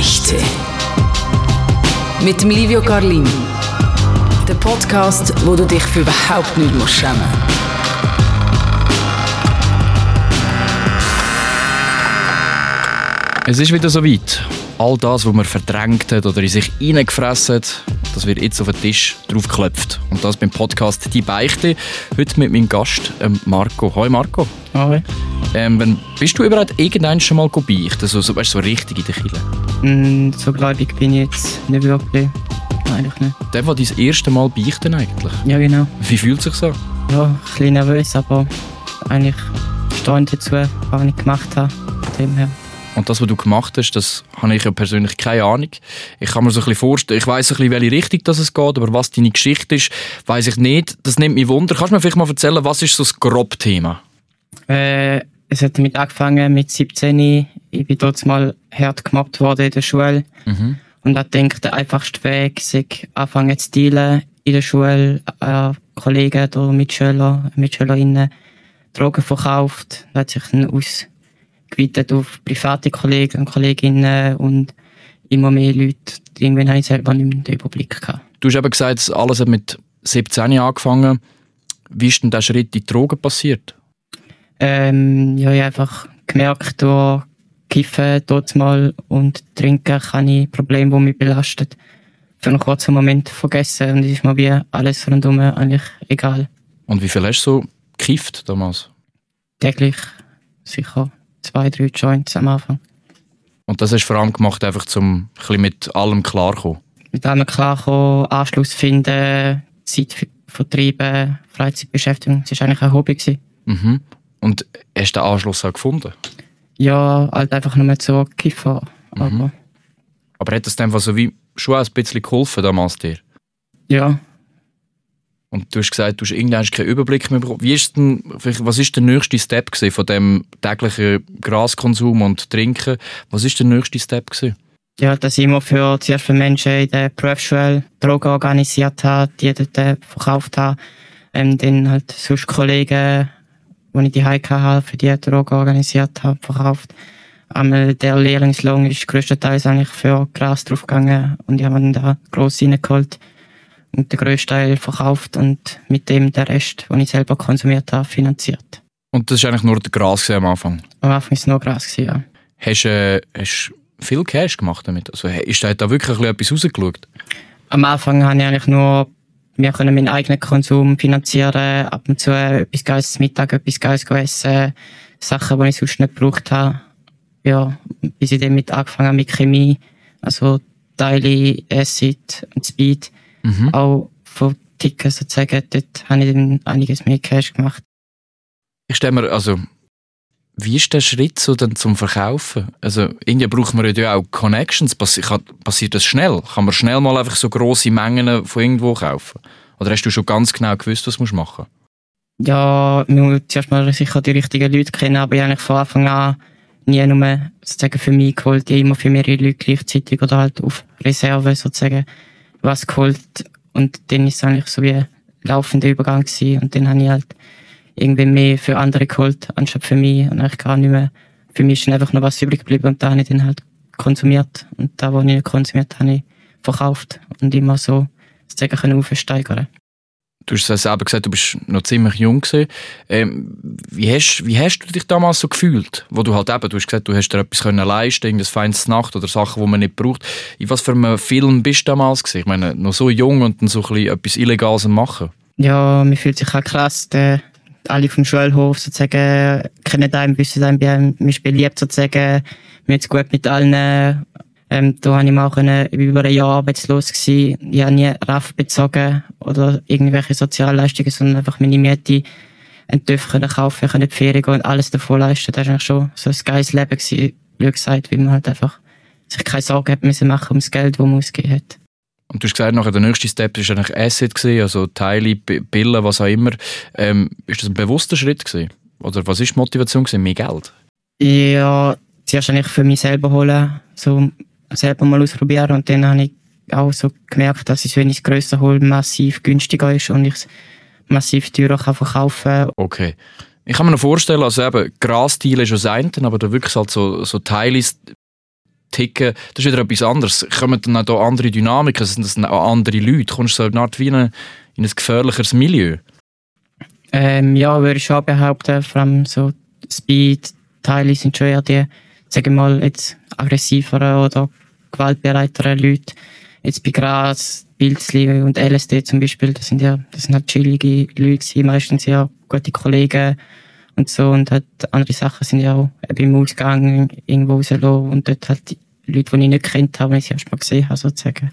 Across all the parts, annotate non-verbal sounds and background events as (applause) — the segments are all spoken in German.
Beichte. Mit dem Livio Carlini. Der Podcast, wo du dich für überhaupt nicht musst schämen Es ist wieder soweit. All das, was man verdrängt hat oder in sich hineingefressen hat, das wird jetzt auf den Tisch draufgeklopft. Und das beim Podcast «Die Beichte». Heute mit meinem Gast ähm, Marco. Hoi Marco. Hi. Ähm, bist du überhaupt irgendwann schon mal gebeicht? Also, so, weißt, so richtig in der Kille? Mm, so gläubig bin ich jetzt nicht wirklich. Eigentlich nicht. Der war dein erste Mal beichten eigentlich. Ja, genau. Wie fühlt es sich so? Ja, ein bisschen nervös, aber eigentlich stehend dazu, was ich gemacht habe. Von dem her. Und das, was du gemacht hast, das habe ich ja persönlich keine Ahnung. Ich kann mir so ein bisschen vorstellen, ich weiß ein bisschen, welche Richtung das es geht, aber was deine Geschichte ist, weiß ich nicht. Das nimmt mich Wunder. Kannst du mir vielleicht mal erzählen, was ist so das Grobthema? Äh, es hat damit angefangen mit 17. Ich bin dort mal hart gemobbt worden in der Schule. Mhm. Und ich denke, der einfachste Weg ist, anfangen zu dealen in der Schule, äh, Kollegen oder Mitschüler, Mitschülerinnen, Drogen verkauft. Das hat sich dann ausgeweitet auf private Kollegen und Kolleginnen und immer mehr Leute. Irgendwann habe ich selber nicht mehr den Überblick gehabt. Du hast eben gesagt, alles hat mit 17 angefangen. Wie ist denn der Schritt in die Drogen passiert? Ähm, ja, ich habe einfach gemerkt, durch Kiffen dort mal und Trinken kann ich Probleme, die mich belasten, für einen kurzen Moment vergessen und es ist mir wie alles rundum eigentlich egal. Und wie viel hast du so gekifft damals? Täglich sicher zwei, drei Joints am Anfang. Und das hast du vor allem gemacht, einfach zum ein mit allem klarkommen. Mit allem klarkommen, Anschluss finden, Zeit ver- vertreiben, Freizeitbeschäftigung. Es war eigentlich ein Hobby. Gewesen. Mhm. Und hast du den Anschluss auch gefunden? Ja, halt einfach nur zu kiffen. Aber Aber hat das dann so wie schon ein bisschen geholfen damals dir? ja, Und du hast gesagt, du hast irgendwann keinen Überblick mehr bekommen. Wie ist denn, was ist der nächste Step von dem täglichen Graskonsum und Trinken? Was ist der nächste Step gewesen? ja, dass ich immer für, zuerst für Menschen in der Berufsschule Drogen organisiert habe, die dort äh, verkauft habe. Ähm, dann halt sonst Kollegen, die ich die hatte, für die Drogen organisiert habe, verkauft. Einmal der Lehrlingslohn ist größtenteils eigentlich für Gras draufgegangen und ich habe dann da gross reingeholt und den grössten Teil verkauft und mit dem den Rest, den ich selber konsumiert habe, finanziert. Und das war eigentlich nur der Gras am Anfang. Am Anfang war es nur Gras, ja. Hast du äh, hast viel Cash gemacht damit? Also, ist da wirklich ein bisschen etwas rausgeschaut? am Anfang habe ich eigentlich nur wir können meinen eigenen Konsum finanzieren, ab und zu etwas Geiles Mittag, etwas Geiles essen, Sachen, die ich sonst nicht gebraucht habe. Ja, bis ich dann mit angefangen habe mit Chemie, also Teile, Acid und Speed, Mhm. auch von Ticken sozusagen, dort habe ich dann einiges mehr Cash gemacht. Ich stelle mir, also, wie ist der Schritt so dann zum Verkaufen? Also, irgendwie braucht man ja auch Connections. Passi kann, passiert das schnell? Kann man schnell mal einfach so grosse Mengen von irgendwo kaufen? Oder hast du schon ganz genau gewusst, was du musst machen Ja, man muss zuerst mal sicher die richtigen Leute kennen, aber ich habe eigentlich von Anfang an nie nur sozusagen für mich geholt, ich habe immer für mehrere Leute gleichzeitig oder halt auf Reserve sozusagen was geholt und dann ist eigentlich so wie ein laufender Übergang gewesen und dann habe ich halt irgendwie mehr für andere geholt, anstatt für mich und eigentlich gar nicht mehr. Für mich ist dann einfach noch was übrig geblieben und da habe ich dann halt konsumiert und da, wo ich nicht konsumiert habe, ich verkauft und immer so sozusagen können aufsteigern. Du hast es selber gesagt, du bist noch ziemlich jung gewesen. Ähm, wie, hast, wie hast du dich damals so gefühlt? Wo du halt eben, du hast gesagt, du hast dir etwas können leisten, irgendein feines Nacht oder Sachen, die man nicht braucht. In was für einem Film bist du damals gewesen? Ich meine, noch so jung und dann so ein bisschen etwas Illegales machen. Ja, man fühlt sich auch krass. Der, alle vom Schulhof sozusagen kennen einen, wissen einen, man ist beliebt sozusagen. Man ist gut mit allen. Ähm, da habe ich mal auch können, über ein Jahr arbeitslos gewesen. Ich habe nie RAF bezogen oder irgendwelche Sozialleistungen, sondern einfach meine Miete einen TÜV können kaufen, können die Ferien gehen und alles davon leisten. Das war eigentlich schon so ein geiles Leben gewesen, wie gesagt, weil man halt einfach sich keine Sorgen hat müssen machen ums Geld, das man ausgegeben hat. Und du hast gesagt, nachher der nächste Step war eigentlich Asset, gewesen, also Teile, B- Pillen, was auch immer. Ähm, ist das ein bewusster Schritt gewesen? Oder was ist die Motivation gewesen? Mehr Geld? Ja, zuerst eigentlich für mich selber holen, so selber mal ausprobieren und dann habe ich auch so gemerkt, dass es, wenn ich es grösser hole, massiv günstiger ist und ich es massiv teurer kann verkaufen Okay. Ich kann mir noch vorstellen, also eben, Grasdeal ist das eine, aber da wirklich halt so, so Teile, ticken, das ist wieder etwas anderes. Kommen dann auch da andere Dynamiken, sind das dann auch andere Leute? Kommst du so eine Art wie eine, in ein gefährlicheres Milieu? Ähm, ja, würde ich schon behaupten, vor allem so Speed-Teile sind schon eher die, sagen wir mal, jetzt aggressiveren oder gewaltbereiteren Leute. Jetzt bei Gras, Pilzli und LSD zum Beispiel, das sind ja, das sind halt chillige Leute gewesen, meistens ja gute Kollegen und so und halt andere Sachen sind ja auch eben im Ausgang irgendwo rausgelassen und dort halt Leute, die ich nicht kennt habe, wenn ich sie erst mal gesehen habe, sozusagen.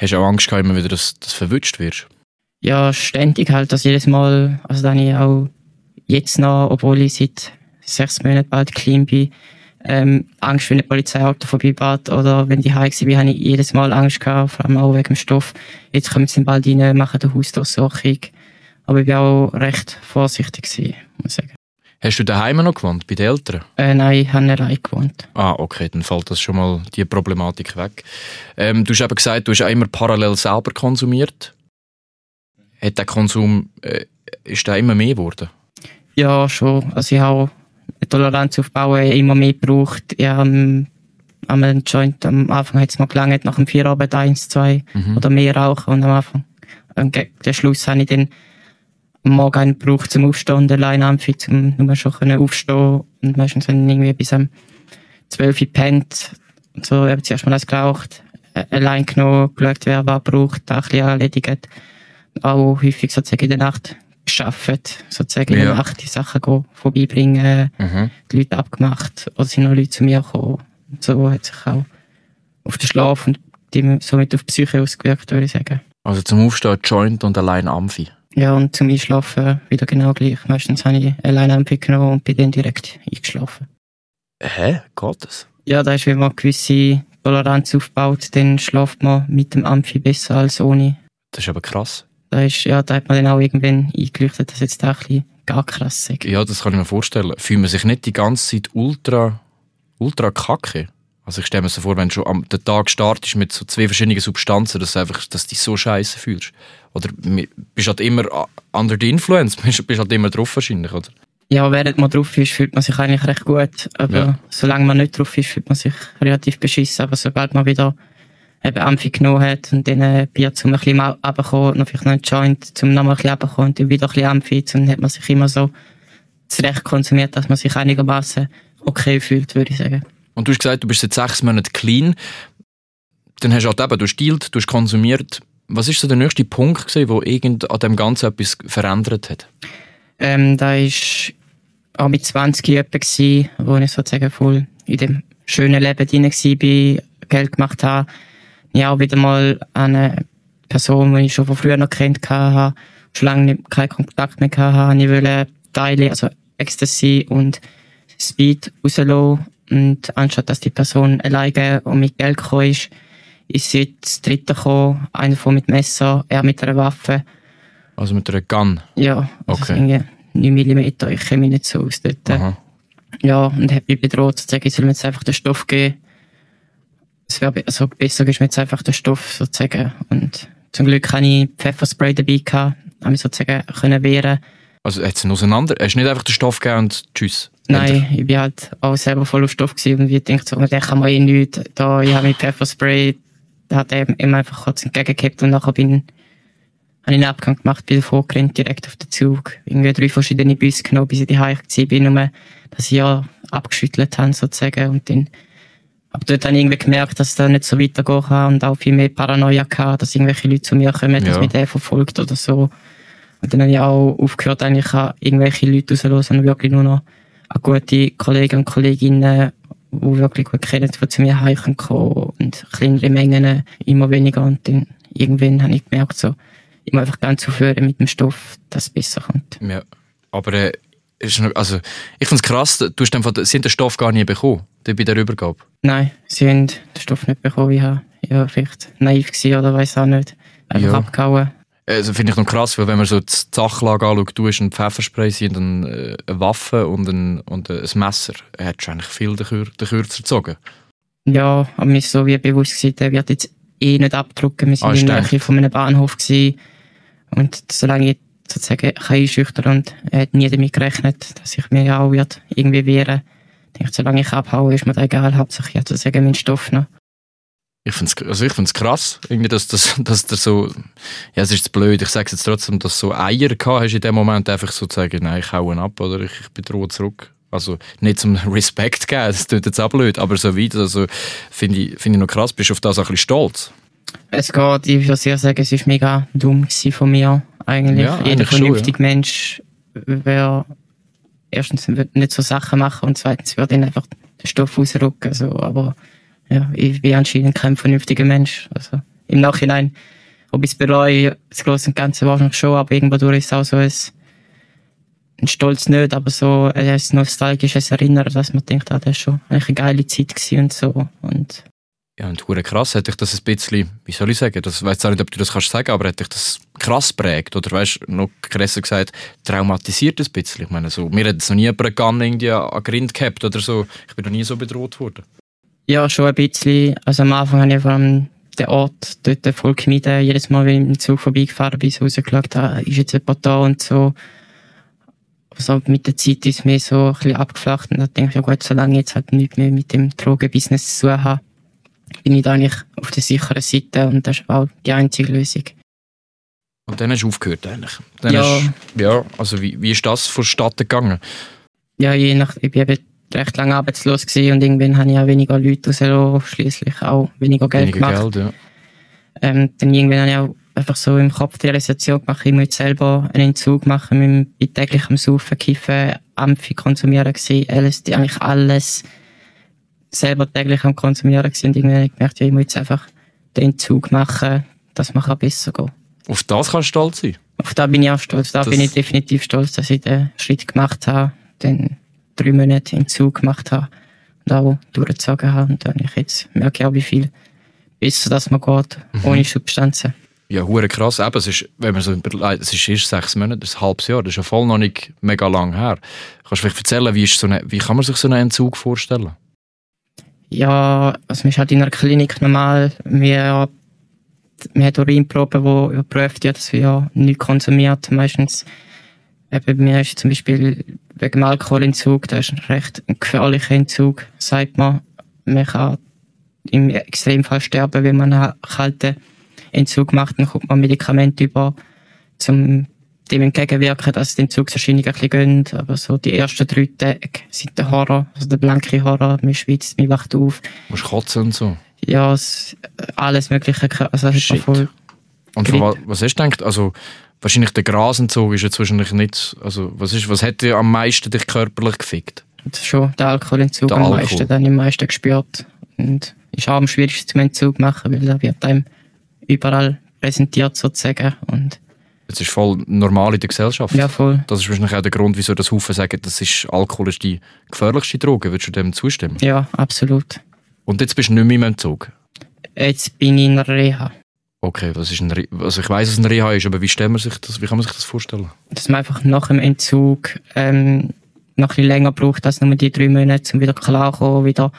Hast du auch Angst gehabt, immer wieder, dass du verwünscht wirst? Ja, ständig halt, dass jedes Mal, also dann ich auch jetzt noch, obwohl ich seit sechs Monaten bald clean bin, ähm, Angst, wenn ein Polizeiauto vorbeifährt oder wenn die heim war, habe ich jedes Mal Angst gehabt, vor allem auch wegen dem Stoff. Jetzt kommen sie bald rein, machen den Hausdurchsuchung. Aber ich war auch recht vorsichtig gewesen, muss ich sagen. Hast du daheim noch gewohnt, bei den Eltern? Äh, nein, ich habe nicht allein gewohnt. Ah, okay, dann fällt das schon mal die Problematik weg. Ähm, du hast eben gesagt, du hast auch immer parallel selber konsumiert. Hat der Konsum, äh, ist der immer mehr geworden? Ja, schon. Also ich habe eine Toleranz aufbauen immer mehr gebraucht. Ich habe am Joint am Anfang hat es mal gelangt, nach dem Feierabend eins, zwei Mhm. oder mehr rauchen und am Anfang. Und den Schluss habe ich dann am Morgen einen gebraucht zum Aufstehen und allein Amphi, zum nur schon können aufstehen und meistens dann irgendwie bis am 12 Uhr pennt und so, ich habe zuerst mal eins geraucht, äh, allein genommen, geschaut, wer was braucht, auch ein bisschen erledigt. Auch häufig sozusagen in der Nacht geschafft, sozusagen in Ja. der Nacht die Sachen go vorbeibringen, Mhm. die Leute abgemacht oder sind noch Leute zu mir gekommen. Und so hat sich auch auf den Schlaf und die, somit auf die Psyche ausgewirkt, würde ich sagen. Also zum Aufstehen Joint und allein Amphi. Ja, und zum Einschlafen wieder genau gleich. Meistens habe ich alleine einen Pick genommen und bin dann direkt eingeschlafen. Hä? Geht das? Ja, da ist, wenn man gewisse Toleranz aufbaut, dann schlaft man mit dem Amphi besser als ohne. Das ist aber krass. Da ist, ja, da hat man dann auch irgendwann eingeleuchtet, dass jetzt da ein bisschen gar krass ist. Ja, das kann ich mir vorstellen. Fühlt man sich nicht die ganze Zeit ultra, ultra kacke? Also ich stelle mir so vor, wenn du schon am den Tag startest mit so zwei verschiedenen Substanzen, dass du einfach, dass du dich so scheiße fühlst. Oder bist halt immer under the influence, (laughs) bist, bist halt immer drauf wahrscheinlich, oder? Ja, während man drauf ist, fühlt man sich eigentlich recht gut. Aber Ja. solange man nicht drauf ist, fühlt man sich relativ beschissen. Aber sobald man wieder eben Amphi genommen hat und dann ein Bier zum ein bisschen runterkommen, noch vielleicht noch einen Joint zum noch mal ein bisschen runterkommen und dann wieder ein bisschen Amphi, dann hat man sich immer so zurecht konsumiert, dass man sich einigermaßen okay fühlt, würde ich sagen. Und du hast gesagt, du bist seit sechs Monaten clean. Dann hast du halt eben, du hast dealt, du hast konsumiert. Was ist so der nächste Punkt gewesen, wo irgend an dem Ganzen etwas verändert hat? Ähm, da ist auch mit 20 jemand wo ich sozusagen voll in dem schönen Leben drin war, Geld gemacht habe. Ich auch wieder mal eine Person, die ich schon von früher noch kennt habe, schon lange nicht, keinen Kontakt mehr habe, ich wollte Teile, also Ecstasy und Speed rauslassen. Und anstatt dass die Person alleine und mit Geld gekommen ist, ist sie jetzt das dritte gekommen, einer von mit Messer, er mit einer Waffe. Also mit einer Gun. Ja, also Okay. okay. 9 mm, ich kenne mich nicht so aus dort. Aha. Ja, und hat mich bedroht, zu sagen, ich soll mir jetzt einfach den Stoff geben. Es wäre also besser, ist mir jetzt einfach den Stoff sozusagen. Und zum Glück hatte ich Pfefferspray dabei gehabt, habe mich sozusagen können wehren. Also hat es auseinander? Hast du nicht einfach den Stoff gegeben und tschüss? Nein, ich bin halt auch selber voll auf Stoff gewesen und ich dachte so, der kann man eh nichts. Da, ich habe mit Pfefferspray, da hat er ihm einfach kurz entgegengehabt und nachher bin, habe ich einen Abgang gemacht, bin vorgerannt, direkt auf den Zug. Irgendwie drei verschiedene Busse genommen, bis ich die Hause bin, nur, dass ich ja abgeschüttelt habe, sozusagen, und dann, aber dort habe ich irgendwie gemerkt, dass es da nicht so weitergehen kann und auch viel mehr Paranoia gehabt, dass irgendwelche Leute zu mir kommen, dass Ja. mich der verfolgt oder so. Und dann habe ich auch aufgehört, eigentlich an irgendwelche Leute rauszuhören, sondern wirklich nur noch an gute Kollegen und Kolleginnen, die wirklich gut kennen, die zu mir heimkommen können und kleinere Mengen, immer weniger. Und dann irgendwann habe ich gemerkt, so, ich muss einfach ganz aufhören mit dem Stoff, dass es besser kommt. Ja. Aber äh, ist noch, also, ich finde es krass, du hast einfach, sie haben den Stoff gar nie bekommen, bei der Übergabe. Nein, sie haben den Stoff nicht bekommen. Ich war ja, vielleicht naiv gewesen oder weiß auch nicht. Einfach Ja. abgehauen. Also finde ich noch krass, weil wenn man so die Sachlage anschaut, du hast ein Pfefferspray, sie haben äh, eine Waffe und ein, und ein Messer. Hättest du eigentlich viel den, Kür den Kürzer gezogen. Ja, aber mir ist so wie bewusst gewesen, der wird jetzt eh nicht abdrucken. Wir sind Ah, in der. Nähe von einem Bahnhof gewesen. Und solange ich sozusagen kann einschüchtern und er hat nie damit gerechnet, dass ich mir auch wird irgendwie wehren, denke, solange ich abhaue, ist mir das egal. Hauptsache, ich habe sozusagen meinen Stoff noch. Ich finde es also ich find's krass, irgendwie, dass, dass, (laughs) dass der so, ja, es ist blöd, ich sage jetzt trotzdem, dass du so Eier gehabt hast in dem Moment, einfach so zu sagen, nein, ich hau ab oder ich, ich bedrohe zurück. Also nicht zum (laughs) Respekt geben, das tut jetzt auch blöd, aber so weiter, also finde ich, find ich noch krass, bist du auf das ein bisschen stolz? Es geht, ich würde sehr sagen, es ist mega dumm von mir, eigentlich. Ja, Jeder schon, vernünftige Mensch wäre erstens nicht so Sachen machen und zweitens würde ihn einfach den Stoff rausrücken, so, aber ja, ich bin anscheinend kein vernünftiger Mensch. Also im Nachhinein, ob ich es bereue, das Große und Ganze wahrscheinlich schon, aber irgendwo durch ist es auch so ein, ein Stolz nicht, aber so ein nostalgisches Erinnern, dass man denkt, ah, das war schon eigentlich eine geile Zeit und so. Und Ja, und hure krass, hätte ich das ein bisschen, wie soll ich sagen, das weiß auch nicht, ob du das kannst sagen, aber hätte ich das krass prägt oder weißt, noch krasser gesagt, traumatisiert ein bisschen. Ich meine, so, mir hat jetzt noch nie jemand Gun irgendwie an Grind gehabt oder so. Ich bin noch nie so bedroht worden. ja, schon ein bisschen. Also am Anfang habe ich vor allem den Ort dort voll gemieden. Jedes Mal, wenn ich dem Zug vorbeigefahren bin, so rausgeschaut, ah, ist jetzt jemand da und so. Also mit der Zeit ist mir so ein bisschen abgeflacht und dann denke ich, ja gut, solange ich jetzt halt nichts mehr mit dem Drogenbusiness zu tun habe, bin ich da eigentlich auf der sicheren Seite und das ist auch die einzige Lösung. Und dann hast du aufgehört eigentlich. Dann Ja. Hast, ja, also wie, wie ist das vonstatten gegangen? Ja, je nach, ich bin recht lange arbeitslos gewesen und irgendwann habe ich auch weniger Leute rausgelassen, schliesslich auch weniger Geld Weniger gemacht. Geld, ja. Ähm, dann irgendwann habe ich auch einfach so im Kopf die Realisation gemacht, ich muss selber einen Entzug machen, mit täglichem Saufen, Kiffen, Amphi konsumieren gewesen, LSD, eigentlich alles selber täglich am konsumieren gewesen und ich gemerkt, ja, ich muss jetzt einfach den Entzug machen, dass man kann besser gehen Auf das kannst du stolz sein. Auf da bin ich auch stolz, da Das- bin ich definitiv stolz, dass ich den Schritt gemacht habe, den drei Monate Entzug gemacht habe und auch durchgezogen habe und dann ich jetzt merke auch, wie viel besser das man geht, ohne Substanzen. Ja, hure krass. Eben, es ist, wenn man so überlegt, es ist erst sechs Monate, das ist ein halbes Jahr, das ist ja voll noch nicht mega lang her. Kannst du vielleicht erzählen, wie, ist so eine, wie kann man sich so einen Entzug vorstellen? Ja, also man ist halt in einer Klinik normal. Wir, wir haben Urinproben, die überprüft wird, dass wir ja nichts konsumiert. Meistens, eben bei mir ist zum Beispiel wegen dem Alkoholentzug, das ist ein recht gefährlicher Entzug, sagt man. Man kann im Extremfall sterben, wenn man einen kalten Entzug macht, dann kommt man Medikamente über, zum dem entgegenwirken, dass die Entzugserscheinungen ein bisschen gehen. Aber so die ersten drei Tage sind der Horror, also der blanke Horror. Man schwitzt, man wacht auf. Du musst kotzen und so. Ja, es, alles Mögliche. Also, es ist Shit. voll, Und von, was hast du gedacht? Also, wahrscheinlich der Grasentzug ist jetzt wahrscheinlich nicht, also, was ist, was hat dir am meisten dich körperlich gefickt? das schon der Alkoholentzug Der am Alkohol. meisten, den ich am meisten gespürt. Und ist auch am schwierigsten zum Entzug machen, weil da wird einem überall präsentiert sozusagen. Und Das ist voll normal in der Gesellschaft. ja, voll. Das ist wahrscheinlich auch der Grund, wieso das Haufen sagen, das ist Alkohol ist die gefährlichste Droge. Würdest du dem zustimmen? Ja, absolut. Und jetzt bist du nicht mehr im Entzug. Jetzt bin ich in der Reha. Okay, was ist ein Re also ich weiß, was ein Reha ist, aber wie, stellt man sich das, wie kann man sich das vorstellen? Dass man einfach nach dem Entzug ähm, noch ein bisschen länger braucht als nur die drei Monate, um wieder klarkommen, wieder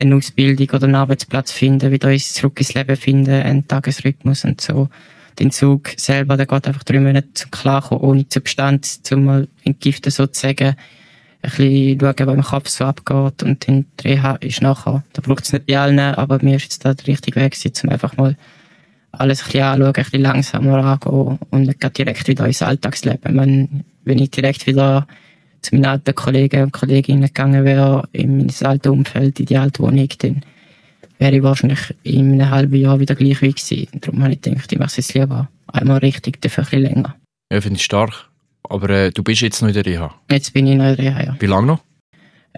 eine Ausbildung oder einen Arbeitsplatz finden, wieder zurück ins Leben finden, einen Tagesrhythmus und so. Der Entzug selber, der geht einfach drei Monate zum Klarkommen, ohne Substanz, zum mal entgiften sozusagen. Ein bisschen schauen, was im Kopf so abgeht. Und dann die Reha ist nachher, da braucht es nicht bei allen, aber mir ist jetzt da der richtige Weg gewesen, um einfach mal alles ein bisschen anschauen, ein bisschen langsamer angehen und nicht direkt wieder ins Alltagsleben. Meine, wenn ich direkt wieder zu meinen alten Kollegen und Kolleginnen gegangen wäre, in mein altes Umfeld, in die alte Wohnung, dann wäre ich wahrscheinlich in einem halben Jahr wieder gleich wie gewesen. Darum habe ich gedacht, ich mache es jetzt lieber einmal richtig, dafür ein bisschen länger. Ja, finde ich stark. Aber äh, du bist jetzt noch in der Reha. Jetzt bin ich noch in der Reha, ja. Wie lange noch?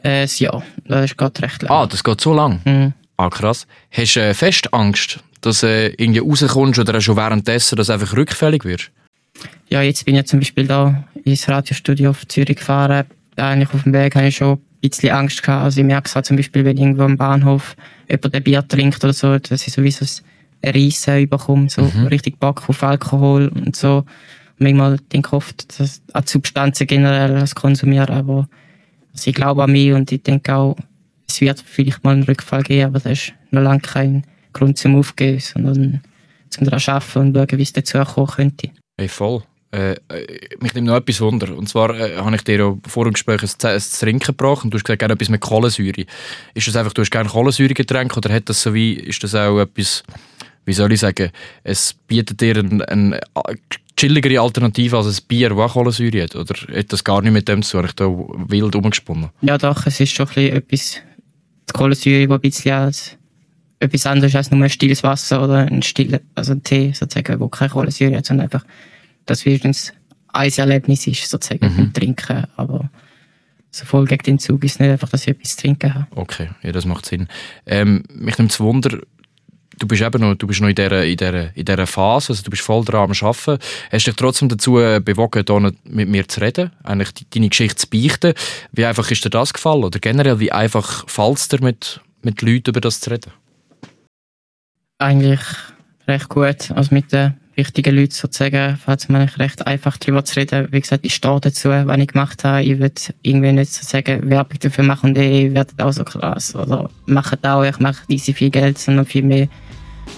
Äh, ein Jahr. Das ist gerade recht lang. Ah, das geht so lang. Mhm. Ah, krass. Hast du äh, fest Angst, dass äh, irgendwie rauskommst oder schon währenddessen, dass du einfach rückfällig wirst? Ja, jetzt bin ich zum Beispiel da ins Radiostudio auf Zürich gefahren. Eigentlich auf dem Weg habe ich schon bisschen Angst gehabt. Also ich merke es halt zum Beispiel, wenn irgendwo am Bahnhof jemand ein Bier trinkt oder so, dass ich sowieso ein Reissen überkomme, so richtig Bock auf Alkohol und so. Und manchmal denke ich oft, dass an Substanzen generell das konsumieren, aber also ich glaube an mich und ich denke auch, es wird vielleicht mal einen Rückfall geben, aber das ist noch lange kein Grund zum Aufgeben, sondern zum daran arbeiten und schauen, wie es dazu kommen könnte. Hey, voll. Äh, äh, mich nimmt noch etwas Wunder. Und zwar äh, habe ich dir ja vor dem Gespräch ein, ein Trinken gebracht und du hast gesagt, gerne etwas mit Kohlensäure. Ist das einfach, du hast gerne Kohlensäuregetränk oder hat das so wie, ist das auch etwas, wie soll ich sagen, es bietet dir eine ein chilligere Alternative als ein Bier, das Kohlensäure hat? Oder hat das gar nicht mit dem zu tun? Ich da wild umgesponnen? Ja doch, es ist schon etwas, die Kohlensäure, die ein bisschen als etwas anderes als nur ein stilles Wasser oder ein stiller, also ein Tee sozusagen, wo keine Kohlensäure hat, sondern einfach, dass wenigstens ein Erlebnis ist sozusagen Mhm. Trinken, aber so voll gegen den Zug ist nicht einfach, dass ich etwas zu trinken habe. Okay, ja, das macht Sinn. Ähm, mich nimmt es Wunder, du bist eben noch, du bist noch in dieser, in dieser, in dieser Phase, also du bist voll dran am Arbeiten. Hast dich trotzdem dazu äh, bewogen, hier mit mir zu reden, eigentlich deine Geschichte zu beichten. Wie einfach ist dir das gefallen? Oder generell, wie einfach fällt es dir, mit, mit Leuten über das zu reden? Eigentlich recht gut, also mit den richtigen Leuten sozusagen, fällt mir eigentlich recht einfach darüber zu reden. Wie gesagt, ich stehe dazu, was ich gemacht habe. Ich will irgendwie nicht sozusagen Werbung dafür machen und ich werde auch so krass oder mache auch, ich mache easy viel Geld, sondern viel mehr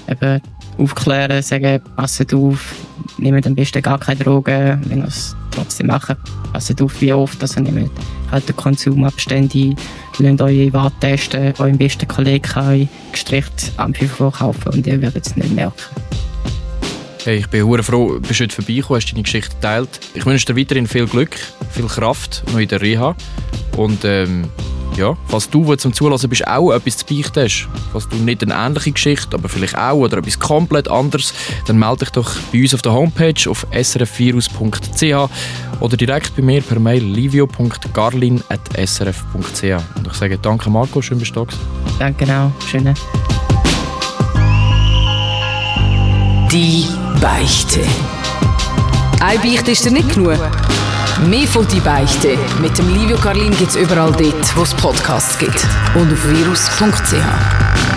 eben aufklären, sagen, passet auf, nehmt am besten gar keine Drogen, wenn ihr es trotzdem macht, passet auf, wie oft, also nehmt halt den Konsumabstände lasst eure Ware testen, euer besten Kollegen gestricht am 5 Uhr kaufen und ihr werdet es nicht merken. Hey, ich bin hure froh, bist heute vorbeigekommen, hast deine Geschichte geteilt. Ich wünsche dir weiterhin viel Glück, viel Kraft noch in der Reha. Und ähm, ja, falls du, der zum Zulassen bist, auch etwas zu beichten hast, falls du nicht eine ähnliche Geschichte, aber vielleicht auch oder etwas komplett anderes, dann melde dich doch bei uns auf der Homepage auf srfvirus.ch oder direkt bei mir per Mail livio.garlin.srf.ch. Und ich sage danke Marco, schön bist du da. Danke auch, schöne. Die Beichte. Eine Beichte ist dir nicht genug. Mehr von «Die Beichte» mit dem Livio Carlin gibt es überall dort, wo es Podcasts gibt. Und auf virus.ch.